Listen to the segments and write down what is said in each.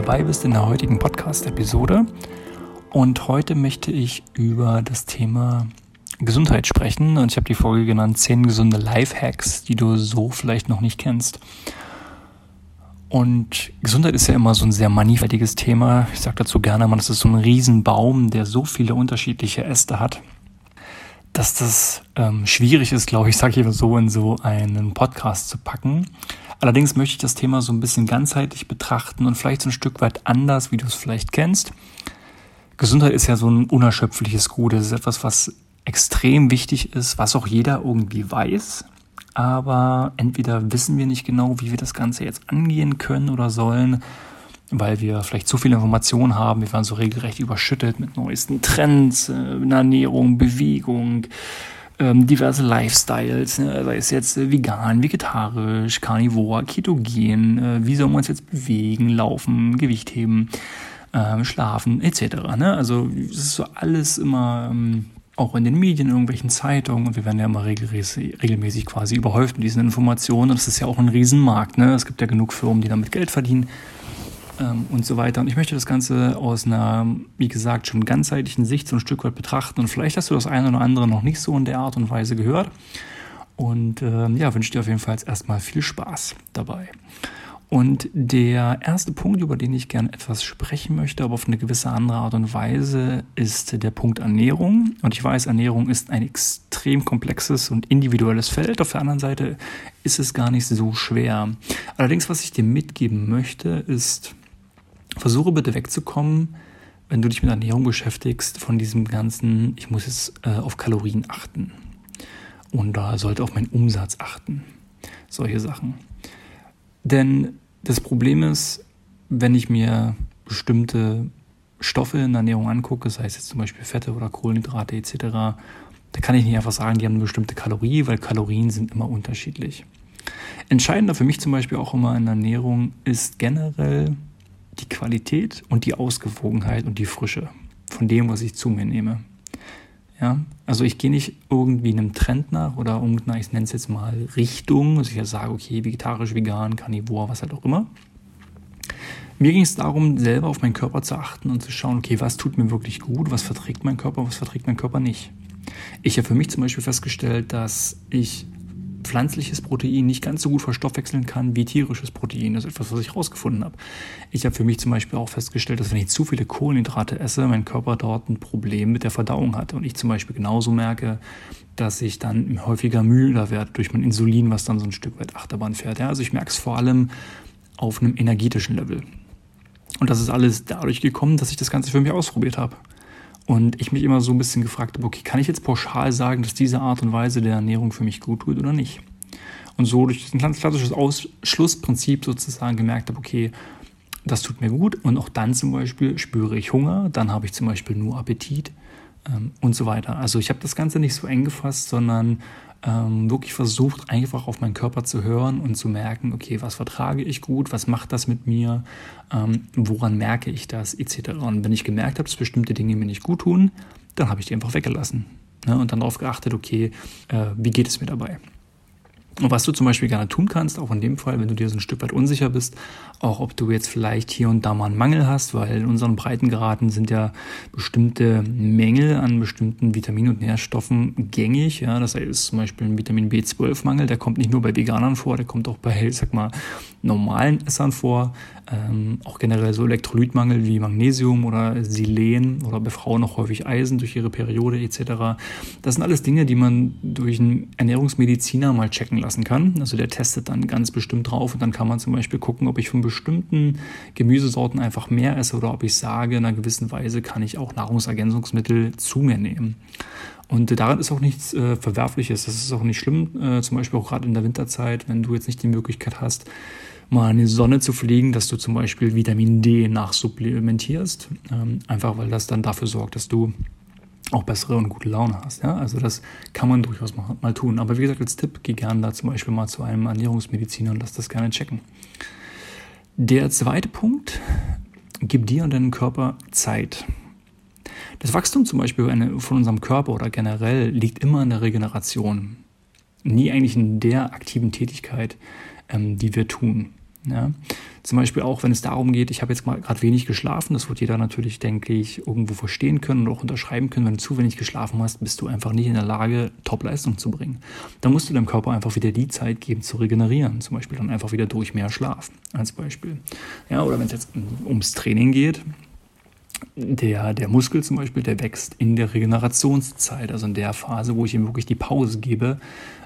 dabei bist in der heutigen Podcast-Episode. Und heute möchte ich über das Thema Gesundheit sprechen und ich habe die Folge genannt 10 gesunde Lifehacks, die du so vielleicht noch nicht kennst. Und Gesundheit ist ja immer so ein sehr mannigfaltiges Thema. Ich sage dazu gerne mal, das ist so ein Riesenbaum, der so viele unterschiedliche Äste hat dass das ähm, schwierig ist, glaube ich, sage ich so, in so einen Podcast zu packen. Allerdings möchte ich das Thema so ein bisschen ganzheitlich betrachten und vielleicht so ein Stück weit anders, wie du es vielleicht kennst. Gesundheit ist ja so ein unerschöpfliches Gut. Es ist etwas, was extrem wichtig ist, was auch jeder irgendwie weiß. Aber entweder wissen wir nicht genau, wie wir das Ganze jetzt angehen können oder sollen, weil wir vielleicht zu viel Informationen haben. Wir werden so regelrecht überschüttet mit neuesten Trends, äh, Ernährung, Bewegung, ähm, diverse Lifestyles, ne? sei es jetzt äh, vegan, vegetarisch, carnivore, ketogen, äh, wie sollen wir uns jetzt bewegen, laufen, Gewicht heben, äh, schlafen, etc. Ne? Also es ist so alles immer ähm, auch in den Medien, in irgendwelchen Zeitungen und wir werden ja immer regelmäßig, regelmäßig quasi überhäuft mit diesen Informationen und das ist ja auch ein Riesenmarkt. Ne? Es gibt ja genug Firmen, die damit Geld verdienen ähm, und so weiter. Und ich möchte das Ganze aus einer, wie gesagt, schon ganzheitlichen Sicht so ein Stück weit betrachten. Und vielleicht hast du das eine oder andere noch nicht so in der Art und Weise gehört. Und äh, ja, wünsche dir auf jeden Fall erstmal viel Spaß dabei. Und der erste Punkt, über den ich gerne etwas sprechen möchte, aber auf eine gewisse andere Art und Weise, ist der Punkt Ernährung. Und ich weiß, Ernährung ist ein extrem komplexes und individuelles Feld. Auf der anderen Seite ist es gar nicht so schwer. Allerdings, was ich dir mitgeben möchte, ist, versuche bitte wegzukommen, wenn du dich mit Ernährung beschäftigst, von diesem ganzen, ich muss jetzt äh, auf Kalorien achten und da sollte auf meinen Umsatz achten. Solche Sachen. Denn das Problem ist, wenn ich mir bestimmte Stoffe in der Ernährung angucke, sei es jetzt zum Beispiel Fette oder Kohlenhydrate etc., da kann ich nicht einfach sagen, die haben eine bestimmte Kalorie, weil Kalorien sind immer unterschiedlich. Entscheidender für mich zum Beispiel auch immer in der Ernährung ist generell die Qualität und die Ausgewogenheit und die Frische von dem, was ich zu mir nehme. Ja, also ich gehe nicht irgendwie einem Trend nach oder irgendeiner, ich nenne es jetzt mal Richtung, dass ich ja sage, okay, vegetarisch, vegan, Carnivore, was halt auch immer. Mir ging es darum, selber auf meinen Körper zu achten und zu schauen, okay, was tut mir wirklich gut, was verträgt mein Körper, was verträgt mein Körper nicht. Ich habe für mich zum Beispiel festgestellt, dass ich pflanzliches Protein nicht ganz so gut verstoffwechseln kann wie tierisches Protein. Das ist etwas, was ich herausgefunden habe. Ich habe für mich zum Beispiel auch festgestellt, dass wenn ich zu viele Kohlenhydrate esse, mein Körper dort ein Problem mit der Verdauung hat. Und ich zum Beispiel genauso merke, dass ich dann häufiger müder werde durch mein Insulin, was dann so ein Stück weit Achterbahn fährt. Ja, also ich merke es vor allem auf einem energetischen Level. Und das ist alles dadurch gekommen, dass ich das Ganze für mich ausprobiert habe. Und ich mich immer so ein bisschen gefragt habe, okay, kann ich jetzt pauschal sagen, dass diese Art und Weise der Ernährung für mich gut tut oder nicht? Und so durch ein ganz klassisches Ausschlussprinzip sozusagen gemerkt habe, okay, das tut mir gut. Und auch dann zum Beispiel spüre ich Hunger, dann habe ich zum Beispiel nur Appetit ähm, und so weiter. Also ich habe das Ganze nicht so eng gefasst, sondern ähm, wirklich versucht, einfach auf meinen Körper zu hören und zu merken, okay, was vertrage ich gut, was macht das mit mir, ähm, woran merke ich das, etc. Und wenn ich gemerkt habe, dass bestimmte Dinge mir nicht gut tun, dann habe ich die einfach weggelassen. Ne? Und dann darauf geachtet, okay, äh, wie geht es mir dabei? Und was du zum Beispiel gerne tun kannst, auch in dem Fall, wenn du dir so ein Stück weit unsicher bist, auch ob du jetzt vielleicht hier und da mal einen Mangel hast, weil in unseren Breitengraden sind ja bestimmte Mängel an bestimmten Vitaminen und Nährstoffen gängig. Ja, das ist zum Beispiel ein Vitamin B12-Mangel, der kommt nicht nur bei Veganern vor, der kommt auch bei, ich sag mal, normalen Essern vor. Ähm, auch generell so Elektrolytmangel wie Magnesium oder Selen oder bei Frauen auch häufig Eisen durch ihre Periode etc. Das sind alles Dinge, die man durch einen Ernährungsmediziner mal checken lassen kann. Also der testet dann ganz bestimmt drauf und dann kann man zum Beispiel gucken, ob ich von bestimmten Gemüsesorten einfach mehr esse oder ob ich sage, in einer gewissen Weise kann ich auch Nahrungsergänzungsmittel zu mir nehmen. Und daran ist auch nichts äh, Verwerfliches. Das ist auch nicht schlimm. Äh, zum Beispiel auch gerade in der Winterzeit, wenn du jetzt nicht die Möglichkeit hast, mal in die Sonne zu fliegen, dass du zum Beispiel Vitamin D nachsupplementierst. Ähm, einfach weil das dann dafür sorgt, dass du auch bessere und gute Laune hast. Ja? Also das kann man durchaus mal, mal tun. Aber wie gesagt, als Tipp, geh gerne da zum Beispiel mal zu einem Ernährungsmediziner und lass das gerne checken. Der zweite Punkt, gib dir und deinem Körper Zeit. Das Wachstum zum Beispiel von unserem Körper oder generell liegt immer in der Regeneration. Nie eigentlich in der aktiven Tätigkeit, ähm, die wir tun. Ja? Zum Beispiel auch, wenn es darum geht, ich habe jetzt mal gerade wenig geschlafen, das wird jeder natürlich, denke ich, irgendwo verstehen können und auch unterschreiben können. Wenn du zu wenig geschlafen hast, bist du einfach nicht in der Lage, Top-Leistung zu bringen. Dann musst du deinem Körper einfach wieder die Zeit geben, zu regenerieren. Zum Beispiel dann einfach wieder durch mehr Schlaf, als Beispiel. Ja, oder wenn es jetzt ums Training geht, der, der Muskel zum Beispiel, der wächst in der Regenerationszeit, also in der Phase, wo ich ihm wirklich die Pause gebe,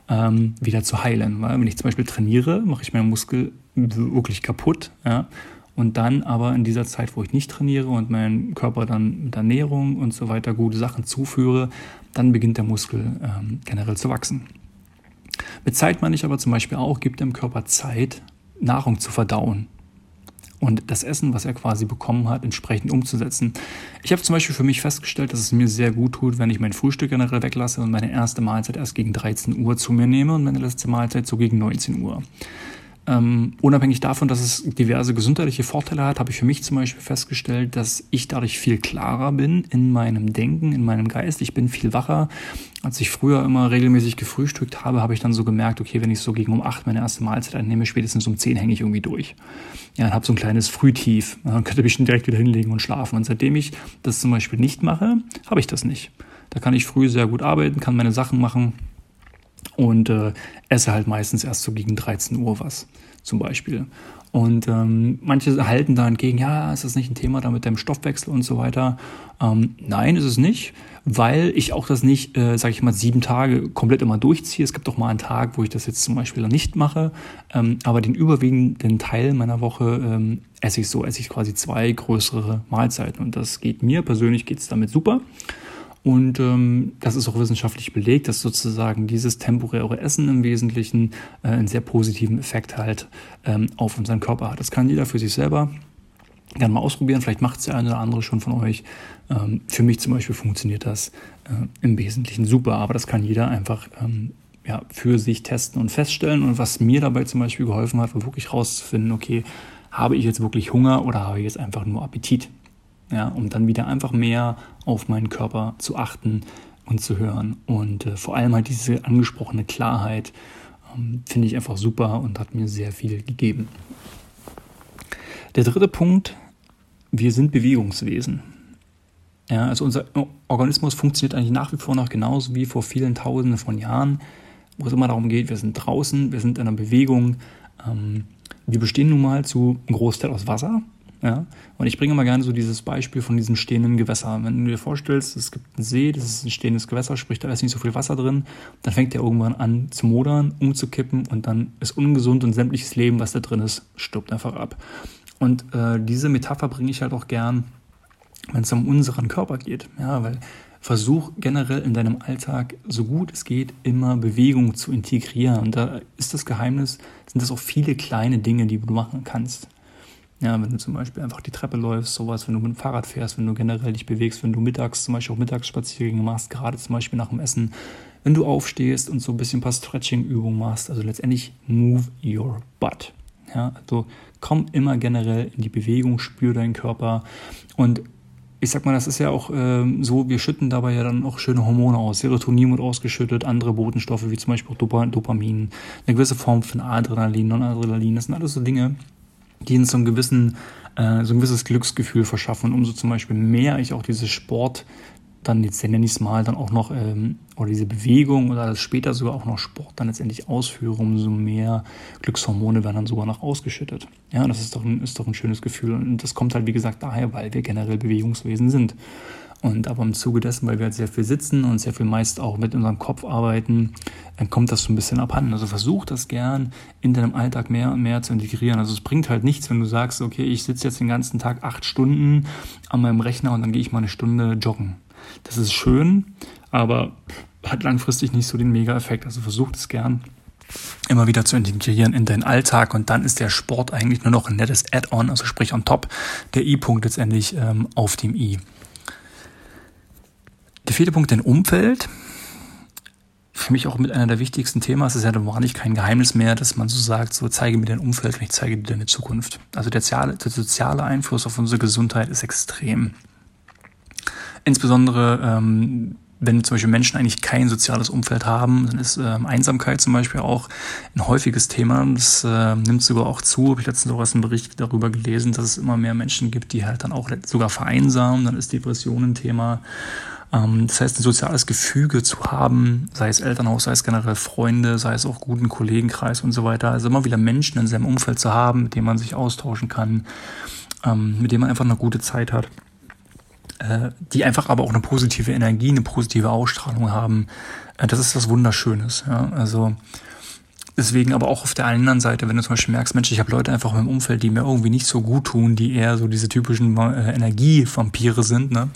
ähm, wieder zu heilen. Weil wenn ich zum Beispiel trainiere, mache ich meinen Muskel wirklich kaputt. Ja? Und dann aber in dieser Zeit, wo ich nicht trainiere und meinen Körper dann mit Ernährung und so weiter gute Sachen zuführe, dann beginnt der Muskel ähm, generell zu wachsen. Mit Zeit meine ich aber zum Beispiel auch, gibt dem Körper Zeit, Nahrung zu verdauen und das Essen, was er quasi bekommen hat, entsprechend umzusetzen. Ich habe zum Beispiel für mich festgestellt, dass es mir sehr gut tut, wenn ich mein Frühstück generell weglasse und meine erste Mahlzeit erst gegen 13 Uhr zu mir nehme und meine letzte Mahlzeit so gegen 19 Uhr. Ähm, unabhängig davon, dass es diverse gesundheitliche Vorteile hat, habe ich für mich zum Beispiel festgestellt, dass ich dadurch viel klarer bin in meinem Denken, in meinem Geist. Ich bin viel wacher. Als ich früher immer regelmäßig gefrühstückt habe, habe ich dann so gemerkt, okay, wenn ich so gegen um acht meine erste Mahlzeit einnehme, spätestens um zehn hänge ich irgendwie durch. Ja, dann habe so ein kleines Frühtief. Dann könnte ich direkt wieder hinlegen und schlafen. Und seitdem ich das zum Beispiel nicht mache, habe ich das nicht. Da kann ich früh sehr gut arbeiten, kann meine Sachen machen und äh, esse halt meistens erst so gegen 13 Uhr was zum Beispiel. Und ähm, manche halten da entgegen, ja, ist das nicht ein Thema da mit dem Stoffwechsel und so weiter? Ähm, nein, ist es nicht, weil ich auch das nicht, äh, sage ich mal, sieben Tage komplett immer durchziehe. Es gibt auch mal einen Tag, wo ich das jetzt zum Beispiel nicht mache, ähm, aber den überwiegenden Teil meiner Woche ähm, esse ich so, esse ich quasi zwei größere Mahlzeiten und das geht mir persönlich geht's damit super. Und ähm, das ist auch wissenschaftlich belegt, dass sozusagen dieses temporäre Essen im Wesentlichen äh, einen sehr positiven Effekt halt ähm, auf unseren Körper hat. Das kann jeder für sich selber gerne mal ausprobieren. Vielleicht macht es der eine oder andere schon von euch. Ähm, für mich zum Beispiel funktioniert das äh, im Wesentlichen super, aber das kann jeder einfach ähm, ja, für sich testen und feststellen. Und was mir dabei zum Beispiel geholfen hat, war wirklich rauszufinden, okay, habe ich jetzt wirklich Hunger oder habe ich jetzt einfach nur Appetit? Ja, um dann wieder einfach mehr auf meinen Körper zu achten und zu hören. Und äh, vor allem halt diese angesprochene Klarheit ähm, finde ich einfach super und hat mir sehr viel gegeben. Der dritte Punkt, wir sind Bewegungswesen. Ja, also unser Organismus funktioniert eigentlich nach wie vor noch genauso wie vor vielen Tausenden von Jahren, wo es immer darum geht, wir sind draußen, wir sind in einer Bewegung. Ähm, wir bestehen nun mal zu einem Großteil aus Wasser, ja? Und ich bringe mal gerne so dieses Beispiel von diesem stehenden Gewässer. Wenn du dir vorstellst, es gibt einen See, das ist ein stehendes Gewässer, sprich, da ist nicht so viel Wasser drin, dann fängt der irgendwann an zu modern, umzukippen und dann ist ungesund und sämtliches Leben, was da drin ist, stirbt einfach ab. Und äh, diese Metapher bringe ich halt auch gern, wenn es um unseren Körper geht. Ja, weil versuch generell in deinem Alltag so gut es geht immer Bewegung zu integrieren. Und da ist das Geheimnis, sind das auch viele kleine Dinge, die du machen kannst. Ja, wenn du zum Beispiel einfach die Treppe läufst, sowas, wenn du mit dem Fahrrad fährst, wenn du generell dich bewegst, wenn du mittags zum Beispiel auch Mittagsspaziergänge machst, gerade zum Beispiel nach dem Essen, wenn du aufstehst und so ein bisschen ein paar Stretching-Übungen machst, also letztendlich move your butt. Ja, also komm immer generell in die Bewegung, spür deinen Körper und ich sag mal, das ist ja auch ähm, so, wir schütten dabei ja dann auch schöne Hormone aus. Serotonin wird ausgeschüttet, andere Botenstoffe wie zum Beispiel auch Dopamin, eine gewisse Form von Adrenalin, Non-Adrenalin, das sind alles so Dinge, die uns so, einen gewissen, äh, so ein gewisses Glücksgefühl verschaffen. Und umso zum Beispiel mehr ich auch dieses Sport, dann jetzt nenne ich es mal, dann auch noch, ähm, oder diese Bewegung oder später sogar auch noch Sport dann letztendlich ausführe, umso mehr Glückshormone werden dann sogar noch ausgeschüttet. Ja, das ist doch ein, ist doch ein schönes Gefühl. Und das kommt halt, wie gesagt, daher, weil wir generell Bewegungswesen sind. Und aber im Zuge dessen, weil wir halt sehr viel sitzen und sehr viel meist auch mit unserem Kopf arbeiten, dann kommt das so ein bisschen abhanden. Also versuch das gern in deinem Alltag mehr und mehr zu integrieren. Also es bringt halt nichts, wenn du sagst, okay, ich sitze jetzt den ganzen Tag acht Stunden an meinem Rechner und dann gehe ich mal eine Stunde joggen. Das ist schön, aber hat langfristig nicht so den Mega-Effekt. Also versuch das gern immer wieder zu integrieren in deinen Alltag und dann ist der Sport eigentlich nur noch ein nettes Add-on, also sprich on top, der I-Punkt letztendlich ähm, auf dem I. Der vierte Punkt, dein Umfeld. Für mich auch mit einer der wichtigsten Themen. Es ist ja wahrlich kein Geheimnis mehr, dass man so sagt, so zeige mir dein Umfeld und ich zeige dir deine Zukunft. Also der soziale, der soziale Einfluss auf unsere Gesundheit ist extrem. Insbesondere ähm, wenn zum Beispiel Menschen eigentlich kein soziales Umfeld haben, dann ist ähm, Einsamkeit zum Beispiel auch ein häufiges Thema. Das äh, nimmt sogar auch zu. Habe ich letztens auch erst einen Bericht darüber gelesen, dass es immer mehr Menschen gibt, die halt dann auch sogar vereinsamen. Dann ist Depression ein Thema. Ähm, das heißt, ein soziales Gefüge zu haben, sei es Elternhaus, sei es generell Freunde, sei es auch guten Kollegenkreis und so weiter. Also immer wieder Menschen in seinem Umfeld zu haben, mit denen man sich austauschen kann, ähm, mit denen man einfach eine gute Zeit hat äh, die einfach aber auch eine positive Energie, eine positive Ausstrahlung haben. Äh, das ist was Wunderschönes. Also deswegen aber auch auf der anderen Seite, wenn du zum Beispiel merkst, Mensch, ich habe Leute einfach im Umfeld, die mir irgendwie nicht so gut tun, die eher so diese typischen äh, Energievampire sind, ne?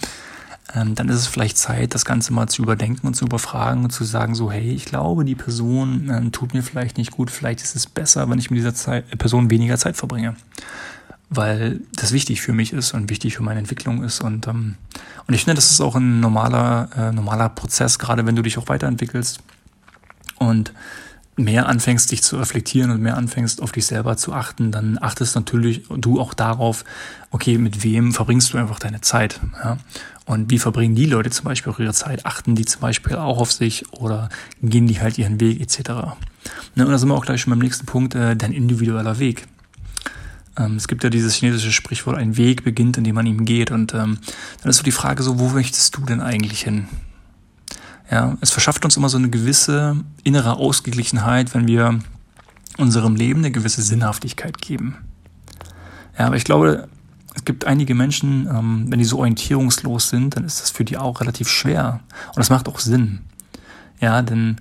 Ähm, dann ist es vielleicht Zeit, das Ganze mal zu überdenken und zu überfragen und zu sagen, so, hey, ich glaube, die Person äh, tut mir vielleicht nicht gut, vielleicht ist es besser, wenn ich mit dieser Zeit, Person weniger Zeit verbringe weil das wichtig für mich ist und wichtig für meine Entwicklung ist. Und, ähm, und ich finde, das ist auch ein normaler, äh, normaler Prozess, gerade wenn du dich auch weiterentwickelst und mehr anfängst, dich zu reflektieren und mehr anfängst, auf dich selber zu achten, dann achtest natürlich du auch darauf, okay, mit wem verbringst du einfach deine Zeit. Ja? Und wie verbringen die Leute zum Beispiel auch ihre Zeit? Achten die zum Beispiel auch auf sich oder gehen die halt ihren Weg etc. Ne, und da sind wir auch gleich schon beim nächsten Punkt, äh, dein individueller Weg. Ähm, es gibt ja dieses chinesische Sprichwort, ein Weg beginnt, indem man ihm geht. Und ähm, dann ist so die Frage so, wo möchtest du denn eigentlich hin? Ja, es verschafft uns immer so eine gewisse innere Ausgeglichenheit, wenn wir unserem Leben eine gewisse Sinnhaftigkeit geben. Ja, aber ich glaube, es gibt einige Menschen, ähm, wenn die so orientierungslos sind, dann ist das für die auch relativ schwer. Und das macht auch Sinn. Ja, denn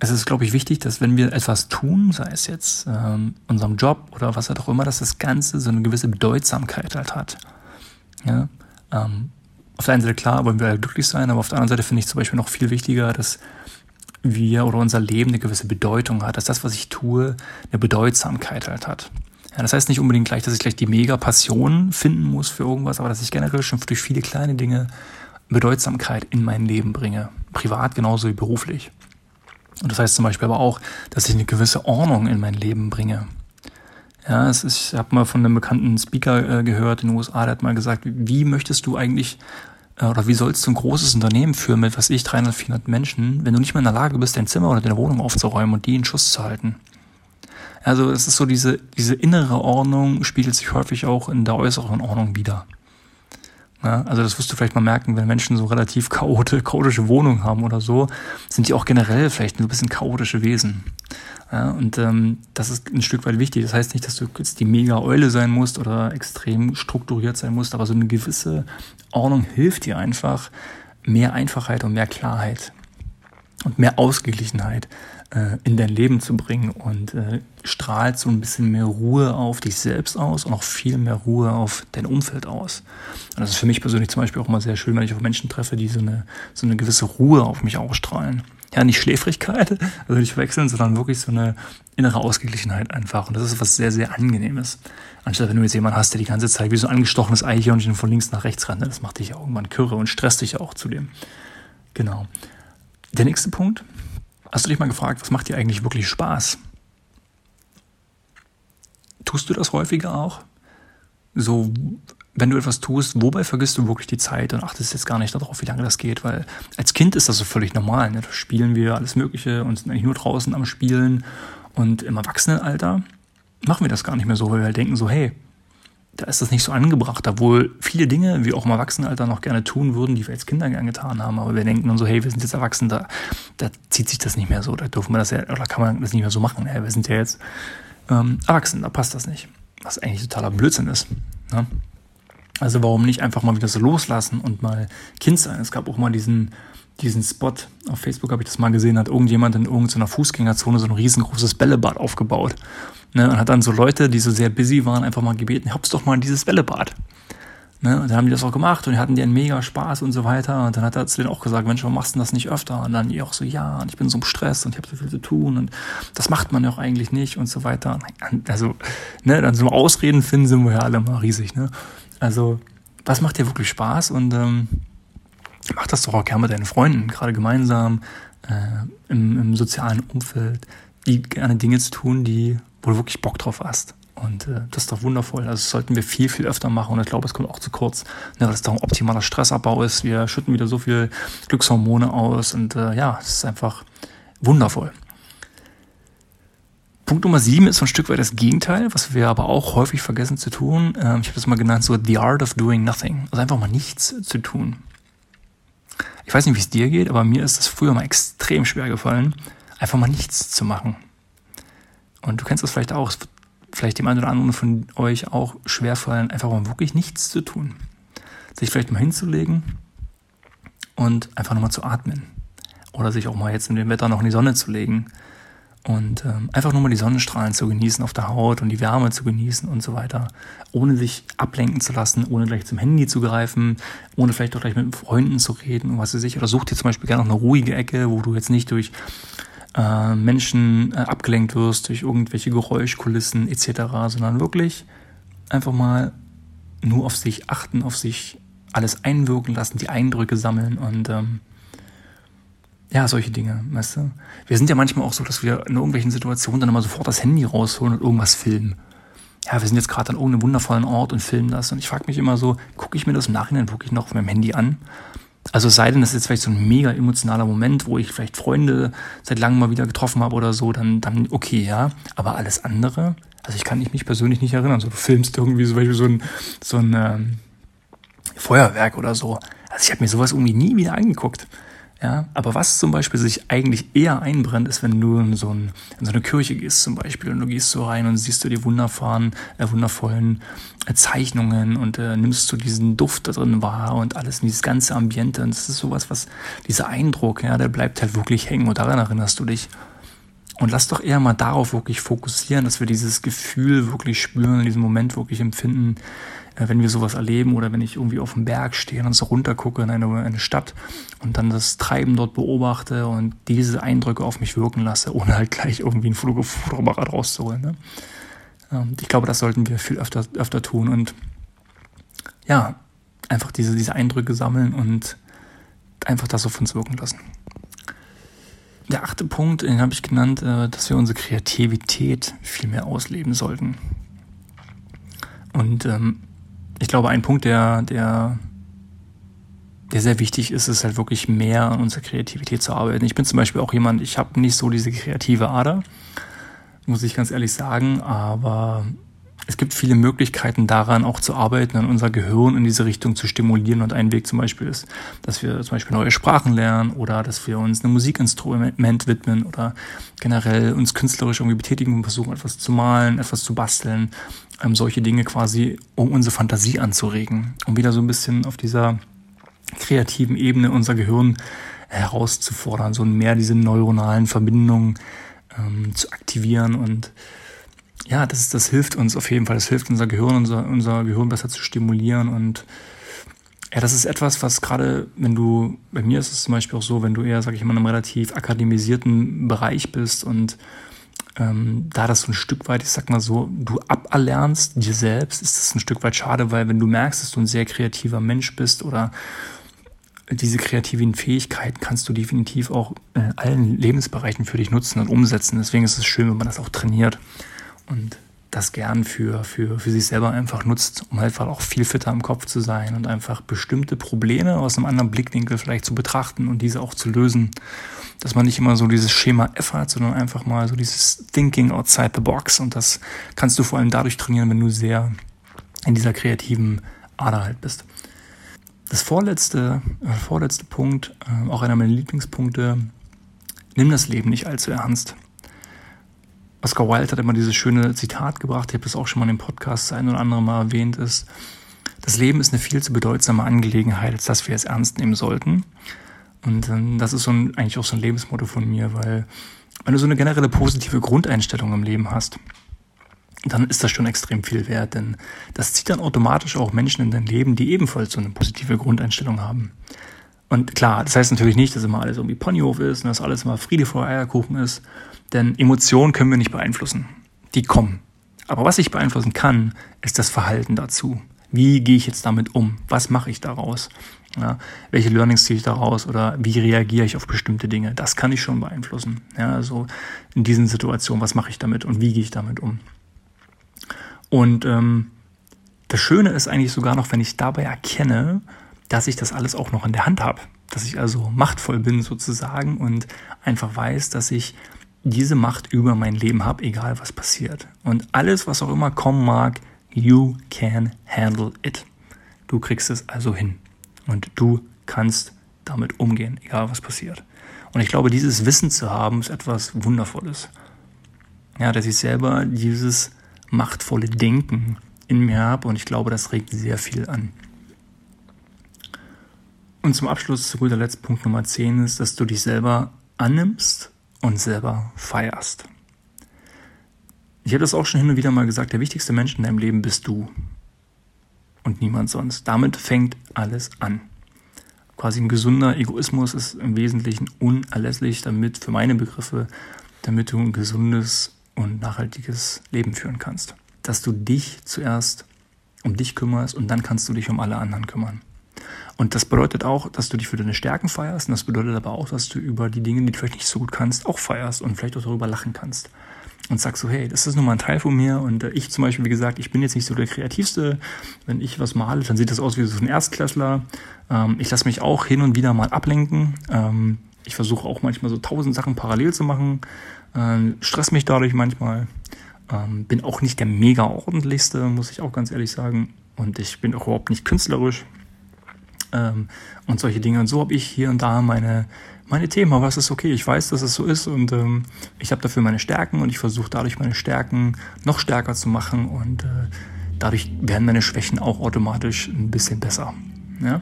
es ist, glaube ich, wichtig, dass wenn wir etwas tun, sei es jetzt ähm, unserem Job oder was auch immer, dass das Ganze so eine gewisse Bedeutsamkeit halt hat. Ja? Ähm, auf der einen Seite klar wollen wir halt glücklich sein, aber auf der anderen Seite finde ich zum Beispiel noch viel wichtiger, dass wir oder unser Leben eine gewisse Bedeutung hat, dass das, was ich tue, eine Bedeutsamkeit halt hat. Ja, das heißt nicht unbedingt gleich, dass ich gleich die mega Passion finden muss für irgendwas, aber dass ich generell schon durch viele kleine Dinge Bedeutsamkeit in mein Leben bringe. Privat genauso wie beruflich. Und das heißt zum Beispiel aber auch, dass ich eine gewisse Ordnung in mein Leben bringe. Ja, es ist, ich habe mal von einem bekannten Speaker äh, gehört in den USA, der hat mal gesagt, wie möchtest du eigentlich äh, oder wie sollst du ein großes Unternehmen führen mit, was ich, 300, 400 Menschen, wenn du nicht mehr in der Lage bist, dein Zimmer oder deine Wohnung aufzuräumen und die in Schuss zu halten? Also es ist so diese, diese innere Ordnung spiegelt sich häufig auch in der äußeren Ordnung wieder. Ja, also das wirst du vielleicht mal merken, wenn Menschen so relativ chaotische, chaotische Wohnungen haben oder so, sind die auch generell vielleicht ein bisschen chaotische Wesen. Ja, und ähm, das ist ein Stück weit wichtig. Das heißt nicht, dass du jetzt die Mega-Eule sein musst oder extrem strukturiert sein musst, aber so eine gewisse Ordnung hilft dir einfach, mehr Einfachheit und mehr Klarheit und mehr Ausgeglichenheit äh, in dein Leben zu bringen und äh, strahlt so ein bisschen mehr Ruhe auf dich selbst aus und auch viel mehr Ruhe auf dein Umfeld aus. Und das ist für mich persönlich zum Beispiel auch mal sehr schön, wenn ich auf Menschen treffe, die so eine, so eine gewisse Ruhe auf mich ausstrahlen. Ja, nicht Schläfrigkeit, also nicht wechseln, sondern wirklich so eine innere Ausgeglichenheit einfach. Und das ist was sehr, sehr Angenehmes. Anstatt wenn du jetzt jemanden hast, der die ganze Zeit wie so ein angestochenes Eichhörnchen von links nach rechts rennt, das macht dich ja irgendwann kürre und stresst dich auch zudem. Genau. Der nächste Punkt Hast du dich mal gefragt, was macht dir eigentlich wirklich Spaß? Tust du das häufiger auch? So, wenn du etwas tust, wobei vergisst du wirklich die Zeit und achtest jetzt gar nicht darauf, wie lange das geht? Weil als Kind ist das so völlig normal. Ne? Da spielen wir alles Mögliche und sind eigentlich nur draußen am Spielen. Und im Erwachsenenalter machen wir das gar nicht mehr so, weil wir halt denken so, hey, da ist das nicht so angebracht, obwohl viele Dinge wir auch im Erwachsenenalter noch gerne tun würden, die wir als Kinder gern getan haben. Aber wir denken dann so, hey, wir sind jetzt erwachsen, da, da zieht sich das nicht mehr so, da dürfen wir das ja, oder kann man das nicht mehr so machen. Hey, wir sind ja jetzt ähm, erwachsen, da passt das nicht. Was eigentlich totaler Blödsinn ist. Ne? Also warum nicht einfach mal wieder so loslassen und mal Kind sein? Es gab auch mal diesen, diesen Spot, auf Facebook habe ich das mal gesehen, hat irgendjemand in irgendeiner Fußgängerzone so ein riesengroßes Bällebad aufgebaut. Ne, und hat dann so Leute, die so sehr busy waren, einfach mal gebeten, hab's doch mal in dieses Bällebad. Ne, und dann haben die das auch gemacht und die hatten die einen mega Spaß und so weiter. Und dann hat er zu denen auch gesagt, Mensch, warum machst du das nicht öfter? Und dann die auch so, ja, und ich bin so im Stress und ich habe so viel zu tun und das macht man ja auch eigentlich nicht und so weiter. Also, ne, dann so Ausreden finden sind wir ja alle mal riesig, ne? Also, was macht dir wirklich Spaß? Und ähm, mach das doch auch gerne mit deinen Freunden, gerade gemeinsam, äh, im, im sozialen Umfeld, die gerne Dinge zu tun, die wo du wirklich Bock drauf hast. Und äh, das ist doch wundervoll. Also das sollten wir viel, viel öfter machen. Und ich glaube, es kommt auch zu kurz, ne, weil es doch ein optimaler Stressabbau ist. Wir schütten wieder so viel Glückshormone aus. Und äh, ja, es ist einfach wundervoll. Punkt Nummer sieben ist so ein Stück weit das Gegenteil, was wir aber auch häufig vergessen zu tun. Ähm, ich habe das mal genannt, so the art of doing nothing. Also einfach mal nichts zu tun. Ich weiß nicht, wie es dir geht, aber mir ist es früher mal extrem schwer gefallen, einfach mal nichts zu machen. Und du kennst das vielleicht auch. Es wird vielleicht dem einen oder anderen von euch auch schwerfallen, einfach mal wirklich nichts zu tun. Sich vielleicht mal hinzulegen und einfach nochmal zu atmen. Oder sich auch mal jetzt in dem Wetter noch in die Sonne zu legen und ähm, einfach nur mal die Sonnenstrahlen zu genießen auf der Haut und die Wärme zu genießen und so weiter, ohne sich ablenken zu lassen, ohne gleich zum Handy zu greifen, ohne vielleicht auch gleich mit Freunden zu reden und was weiß ich. Oder such dir zum Beispiel gerne noch eine ruhige Ecke, wo du jetzt nicht durch äh, Menschen äh, abgelenkt wirst, durch irgendwelche Geräuschkulissen etc., sondern wirklich einfach mal nur auf sich achten, auf sich alles einwirken lassen, die Eindrücke sammeln und ähm, ja, solche Dinge, weißt du? Wir sind ja manchmal auch so, dass wir in irgendwelchen Situationen dann immer sofort das Handy rausholen und irgendwas filmen. Ja, wir sind jetzt gerade an irgendeinem wundervollen Ort und filmen das. Und ich frage mich immer so, gucke ich mir das im Nachhinein wirklich noch auf meinem Handy an? Also sei denn, das ist jetzt vielleicht so ein mega emotionaler Moment, wo ich vielleicht Freunde seit langem mal wieder getroffen habe oder so, dann, dann okay, ja. Aber alles andere, also ich kann mich persönlich nicht erinnern. So, du filmst irgendwie so, so ein, so ein ähm, Feuerwerk oder so. Also ich habe mir sowas irgendwie nie wieder angeguckt. Ja, aber was zum Beispiel sich eigentlich eher einbrennt, ist, wenn du in so, ein, in so eine Kirche gehst zum Beispiel und du gehst so rein und siehst du die wundervollen, äh, wundervollen äh, Zeichnungen und äh, nimmst du diesen Duft da drin wahr und alles, und dieses ganze Ambiente und das ist sowas, was, dieser Eindruck, ja, der bleibt halt wirklich hängen und daran erinnerst du dich. Und lass doch eher mal darauf wirklich fokussieren, dass wir dieses Gefühl wirklich spüren, diesen Moment wirklich empfinden, wenn wir sowas erleben oder wenn ich irgendwie auf dem Berg stehe und so runtergucke in eine, eine Stadt und dann das Treiben dort beobachte und diese Eindrücke auf mich wirken lasse, ohne halt gleich irgendwie ein Fotoapparat rauszuholen. Ne? Ähm, ich glaube, das sollten wir viel öfter, öfter tun und ja, einfach diese, diese Eindrücke sammeln und einfach das auf uns wirken lassen. Der achte Punkt, den habe ich genannt, äh, dass wir unsere Kreativität viel mehr ausleben sollten. Und ähm, ich glaube, ein Punkt, der, der, der sehr wichtig ist, ist halt wirklich mehr an unserer Kreativität zu arbeiten. Ich bin zum Beispiel auch jemand, ich habe nicht so diese kreative Ader, muss ich ganz ehrlich sagen, aber es gibt viele Möglichkeiten daran auch zu arbeiten, an unser Gehirn in diese Richtung zu stimulieren. Und ein Weg zum Beispiel ist, dass wir zum Beispiel neue Sprachen lernen oder dass wir uns einem Musikinstrument widmen oder generell uns künstlerisch irgendwie betätigen und versuchen, etwas zu malen, etwas zu basteln. Ähm, solche Dinge quasi, um unsere Fantasie anzuregen, um wieder so ein bisschen auf dieser kreativen Ebene unser Gehirn herauszufordern, so mehr diese neuronalen Verbindungen ähm, zu aktivieren und ja, das, das hilft uns auf jeden Fall. Das hilft unser Gehirn, unser, unser Gehirn besser zu stimulieren. Und ja, das ist etwas, was gerade, wenn du, bei mir ist es zum Beispiel auch so, wenn du eher, sag ich mal, in einem relativ akademisierten Bereich bist und ähm, da das so ein Stück weit, ich sag mal so, du aberlernst dir selbst, ist das ein Stück weit schade, weil wenn du merkst, dass du ein sehr kreativer Mensch bist oder diese kreativen Fähigkeiten kannst du definitiv auch in allen Lebensbereichen für dich nutzen und umsetzen. Deswegen ist es schön, wenn man das auch trainiert und das gern für, für, für sich selber einfach nutzt, um einfach auch viel fitter im Kopf zu sein und einfach bestimmte Probleme aus einem anderen Blickwinkel vielleicht zu betrachten und diese auch zu lösen. Dass man nicht immer so dieses Schema F hat, sondern einfach mal so dieses Thinking outside the box. Und das kannst du vor allem dadurch trainieren, wenn du sehr in dieser kreativen Ader halt bist. Das vorletzte, äh, vorletzte Punkt, äh, auch einer meiner Lieblingspunkte, nimm das Leben nicht allzu ernst. Oscar Wilde hat immer dieses schöne Zitat gebracht, ich habe das auch schon mal im Podcast ein oder andere Mal erwähnt, ist, das Leben ist eine viel zu bedeutsame Angelegenheit, als dass wir es ernst nehmen sollten. Und ähm, das ist so ein, eigentlich auch so ein Lebensmotto von mir, weil wenn du so eine generelle positive Grundeinstellung im Leben hast, dann ist das schon extrem viel wert, denn das zieht dann automatisch auch Menschen in dein Leben, die ebenfalls so eine positive Grundeinstellung haben. Und klar, das heißt natürlich nicht, dass immer alles irgendwie Ponyhof ist und dass alles immer Friede vor Eierkuchen ist. Denn Emotionen können wir nicht beeinflussen. Die kommen. Aber was ich beeinflussen kann, ist das Verhalten dazu. Wie gehe ich jetzt damit um? Was mache ich daraus? Ja, welche Learnings ziehe ich daraus oder wie reagiere ich auf bestimmte Dinge? Das kann ich schon beeinflussen. Ja, also in diesen Situationen, was mache ich damit und wie gehe ich damit um? Und ähm, das Schöne ist eigentlich sogar noch, wenn ich dabei erkenne, dass ich das alles auch noch in der Hand habe. Dass ich also machtvoll bin sozusagen und einfach weiß, dass ich diese Macht über mein Leben habe, egal was passiert. Und alles, was auch immer kommen mag, you can handle it. Du kriegst es also hin. Und du kannst damit umgehen, egal was passiert. Und ich glaube, dieses Wissen zu haben, ist etwas Wundervolles. Ja, dass ich selber dieses machtvolle Denken in mir habe und ich glaube, das regt sehr viel an. Und zum Abschluss, zu guter Letzt, Punkt Nummer 10 ist, dass du dich selber annimmst und selber feierst. Ich habe das auch schon hin und wieder mal gesagt, der wichtigste Mensch in deinem Leben bist du und niemand sonst. Damit fängt alles an. Quasi ein gesunder Egoismus ist im Wesentlichen unerlässlich, damit für meine Begriffe, damit du ein gesundes und nachhaltiges Leben führen kannst. Dass du dich zuerst um dich kümmerst und dann kannst du dich um alle anderen kümmern. Und das bedeutet auch, dass du dich für deine Stärken feierst und das bedeutet aber auch, dass du über die Dinge, die du vielleicht nicht so gut kannst, auch feierst und vielleicht auch darüber lachen kannst. Und sagst so, hey, das ist nun mal ein Teil von mir und äh, ich zum Beispiel, wie gesagt, ich bin jetzt nicht so der Kreativste. Wenn ich was male, dann sieht das aus wie so ein Erstklässler. Ähm, ich lasse mich auch hin und wieder mal ablenken. Ähm, ich versuche auch manchmal so tausend Sachen parallel zu machen. Ähm, stress mich dadurch manchmal. Ähm, bin auch nicht der mega ordentlichste, muss ich auch ganz ehrlich sagen. Und ich bin auch überhaupt nicht künstlerisch. Ähm, und solche Dinge. Und so habe ich hier und da meine, meine Themen, aber es ist okay. Ich weiß, dass es so ist und ähm, ich habe dafür meine Stärken und ich versuche dadurch meine Stärken noch stärker zu machen und äh, dadurch werden meine Schwächen auch automatisch ein bisschen besser. Ja?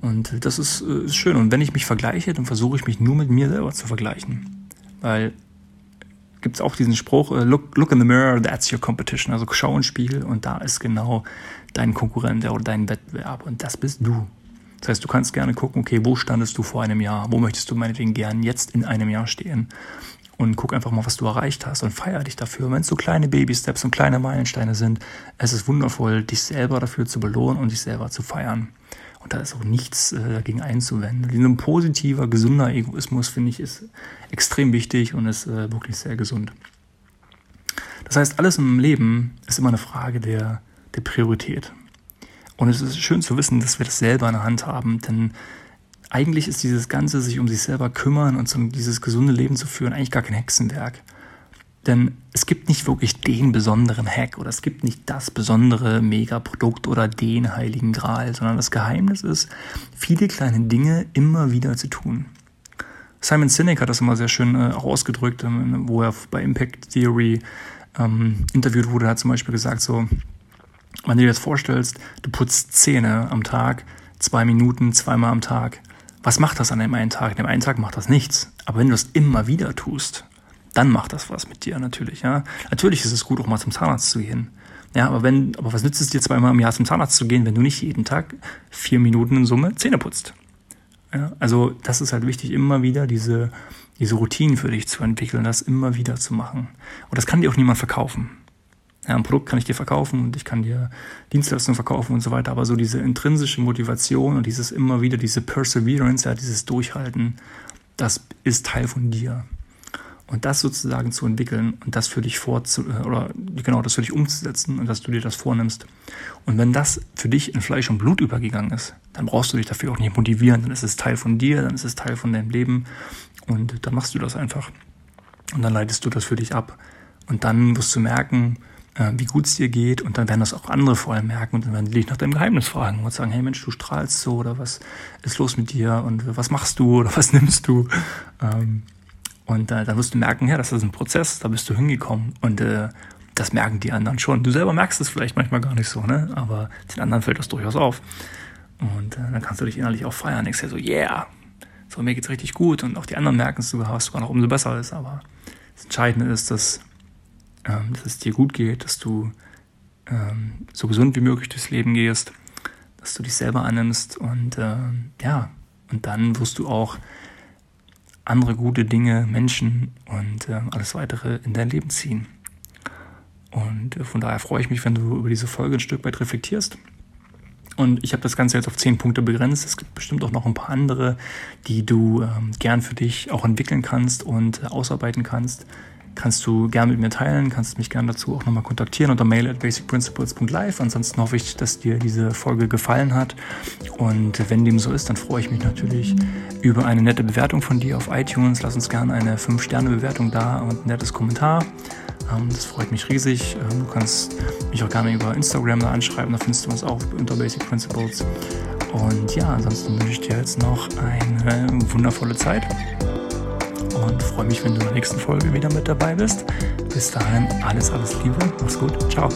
Und das ist, äh, ist schön. Und wenn ich mich vergleiche, dann versuche ich mich nur mit mir selber zu vergleichen. Weil gibt es auch diesen Spruch, äh, look, look in the mirror, that's your competition. Also schau ins Spiegel und da ist genau dein Konkurrent oder dein Wettbewerb und das bist du. Das heißt, du kannst gerne gucken, okay, wo standest du vor einem Jahr? Wo möchtest du meinetwegen gern jetzt in einem Jahr stehen? Und guck einfach mal, was du erreicht hast und feier dich dafür. Wenn es so kleine Baby-Steps und kleine Meilensteine sind, es ist wundervoll, dich selber dafür zu belohnen und dich selber zu feiern. Und da ist auch nichts äh, dagegen einzuwenden. Ein positiver, gesunder Egoismus, finde ich, ist extrem wichtig und ist äh, wirklich sehr gesund. Das heißt, alles im Leben ist immer eine Frage der, der Priorität. Und es ist schön zu wissen, dass wir das selber in der Hand haben, denn eigentlich ist dieses Ganze, sich um sich selber kümmern und um dieses gesunde Leben zu führen, eigentlich gar kein Hexenwerk. Denn es gibt nicht wirklich den besonderen Hack oder es gibt nicht das besondere Megaprodukt oder den heiligen Gral, sondern das Geheimnis ist, viele kleine Dinge immer wieder zu tun. Simon Sinek hat das immer sehr schön äh, auch ausgedrückt, ähm, wo er bei Impact Theory ähm, interviewt wurde, hat zum Beispiel gesagt, so, wenn du dir das vorstellst, du putzt Zähne am Tag, zwei Minuten, zweimal am Tag. Was macht das an dem einen Tag? An dem einen Tag macht das nichts. Aber wenn du es immer wieder tust, dann macht das was mit dir natürlich, ja. Natürlich ist es gut, auch mal zum Zahnarzt zu gehen. Ja, aber wenn, aber was nützt es dir zweimal im Jahr zum Zahnarzt zu gehen, wenn du nicht jeden Tag vier Minuten in Summe Zähne putzt? Ja, also das ist halt wichtig, immer wieder diese, diese Routinen für dich zu entwickeln, das immer wieder zu machen. Und das kann dir auch niemand verkaufen. Ja, ein Produkt kann ich dir verkaufen und ich kann dir Dienstleistungen verkaufen und so weiter, aber so diese intrinsische Motivation und dieses immer wieder, diese Perseverance, ja, dieses Durchhalten, das ist Teil von dir. Und das sozusagen zu entwickeln und das für dich vorzu äh, oder genau das für dich umzusetzen und dass du dir das vornimmst. Und wenn das für dich in Fleisch und Blut übergegangen ist, dann brauchst du dich dafür auch nicht motivieren, dann ist es Teil von dir, dann ist es Teil von deinem Leben und dann machst du das einfach. Und dann leitest du das für dich ab. Und dann wirst du merken, wie gut es dir geht und dann werden das auch andere vor allem merken und dann werden die dich nach deinem Geheimnis fragen und sagen, hey Mensch, du strahlst so oder was ist los mit dir und was machst du oder was nimmst du? Ähm, und äh, dann wirst du merken, ja, das ist ein Prozess, da bist du hingekommen und äh, das merken die anderen schon. Du selber merkst es vielleicht manchmal gar nicht so, ne? aber den anderen fällt das durchaus auf. Und äh, dann kannst du dich innerlich auch feiern, denkst dir so, yeah, so mir geht's richtig gut und auch die anderen merken es sogar, was sogar noch umso besser ist, aber das Entscheidende ist, dass ähm, dass es dir gut geht, dass du ähm, so gesund wie möglich durchs Leben gehst, dass du dich selber annimmst und äh, ja, und dann wirst du auch andere gute Dinge, Menschen und äh, alles weitere in dein Leben ziehen. Und äh, von daher freue ich mich, wenn du über diese Folge ein Stück weit reflektierst. Und ich habe das Ganze jetzt auf zehn Punkte begrenzt. Es gibt bestimmt auch noch ein paar andere, die du ähm, gern für dich auch entwickeln kannst und äh, ausarbeiten kannst kannst du gerne mit mir teilen, kannst mich gerne dazu auch nochmal kontaktieren unter mail at basicprinciples.live. Ansonsten hoffe ich, dass dir diese Folge gefallen hat. Und wenn dem so ist, dann freue ich mich natürlich über eine nette Bewertung von dir auf iTunes. Lass uns gerne eine 5-Sterne-Bewertung da und ein nettes Kommentar. Ähm, das freut mich riesig. Ähm, du kannst mich auch gerne über Instagram da anschreiben, da findest du uns auch unter Basic Principles. Und ja, ansonsten wünsche ich dir jetzt noch eine wundervolle Zeit freue mich, wenn du in der nächsten Folge wieder mit dabei bist. Bis dahin, alles, alles Liebe, mach's gut, ciao.